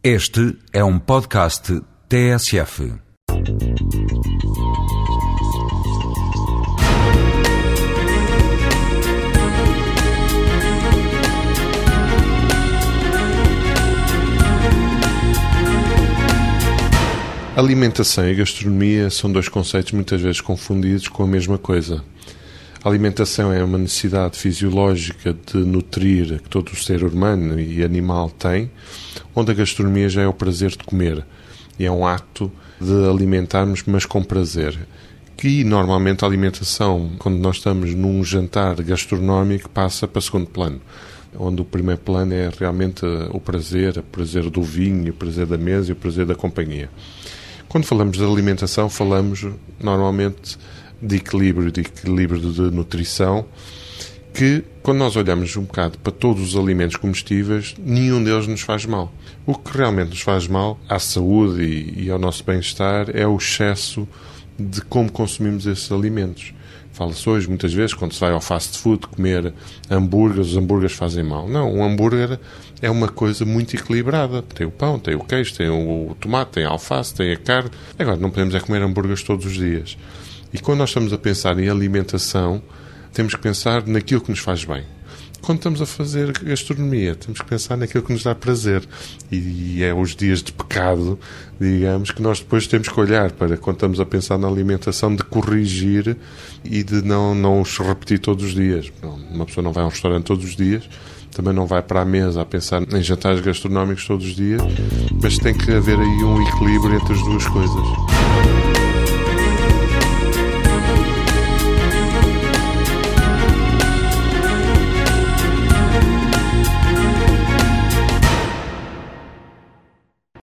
Este é um podcast TSF. Alimentação e gastronomia são dois conceitos muitas vezes confundidos com a mesma coisa. A alimentação é uma necessidade fisiológica de nutrir que todo o ser humano e animal tem, onde a gastronomia já é o prazer de comer. E é um ato de alimentarmos, mas com prazer. Que normalmente a alimentação, quando nós estamos num jantar gastronómico, passa para segundo plano. Onde o primeiro plano é realmente o prazer, o prazer do vinho, o prazer da mesa e o prazer da companhia. Quando falamos de alimentação, falamos normalmente de equilíbrio, de equilíbrio de nutrição, que quando nós olhamos um bocado para todos os alimentos comestíveis, nenhum deles nos faz mal. O que realmente nos faz mal à saúde e, e ao nosso bem-estar é o excesso de como consumimos esses alimentos. Fala-se hoje, muitas vezes, quando se vai ao fast food comer hambúrgueres, os hambúrgueres fazem mal. Não, um hambúrguer é uma coisa muito equilibrada. Tem o pão, tem o queijo, tem o tomate, tem a alface, tem a carne. Agora, não podemos é comer hambúrgueres todos os dias. E quando nós estamos a pensar em alimentação, temos que pensar naquilo que nos faz bem. Quando estamos a fazer gastronomia, temos que pensar naquilo que nos dá prazer. E é os dias de pecado, digamos, que nós depois temos que olhar para, quando estamos a pensar na alimentação, de corrigir e de não, não os repetir todos os dias. Uma pessoa não vai a um restaurante todos os dias, também não vai para a mesa a pensar em jantares gastronómicos todos os dias, mas tem que haver aí um equilíbrio entre as duas coisas.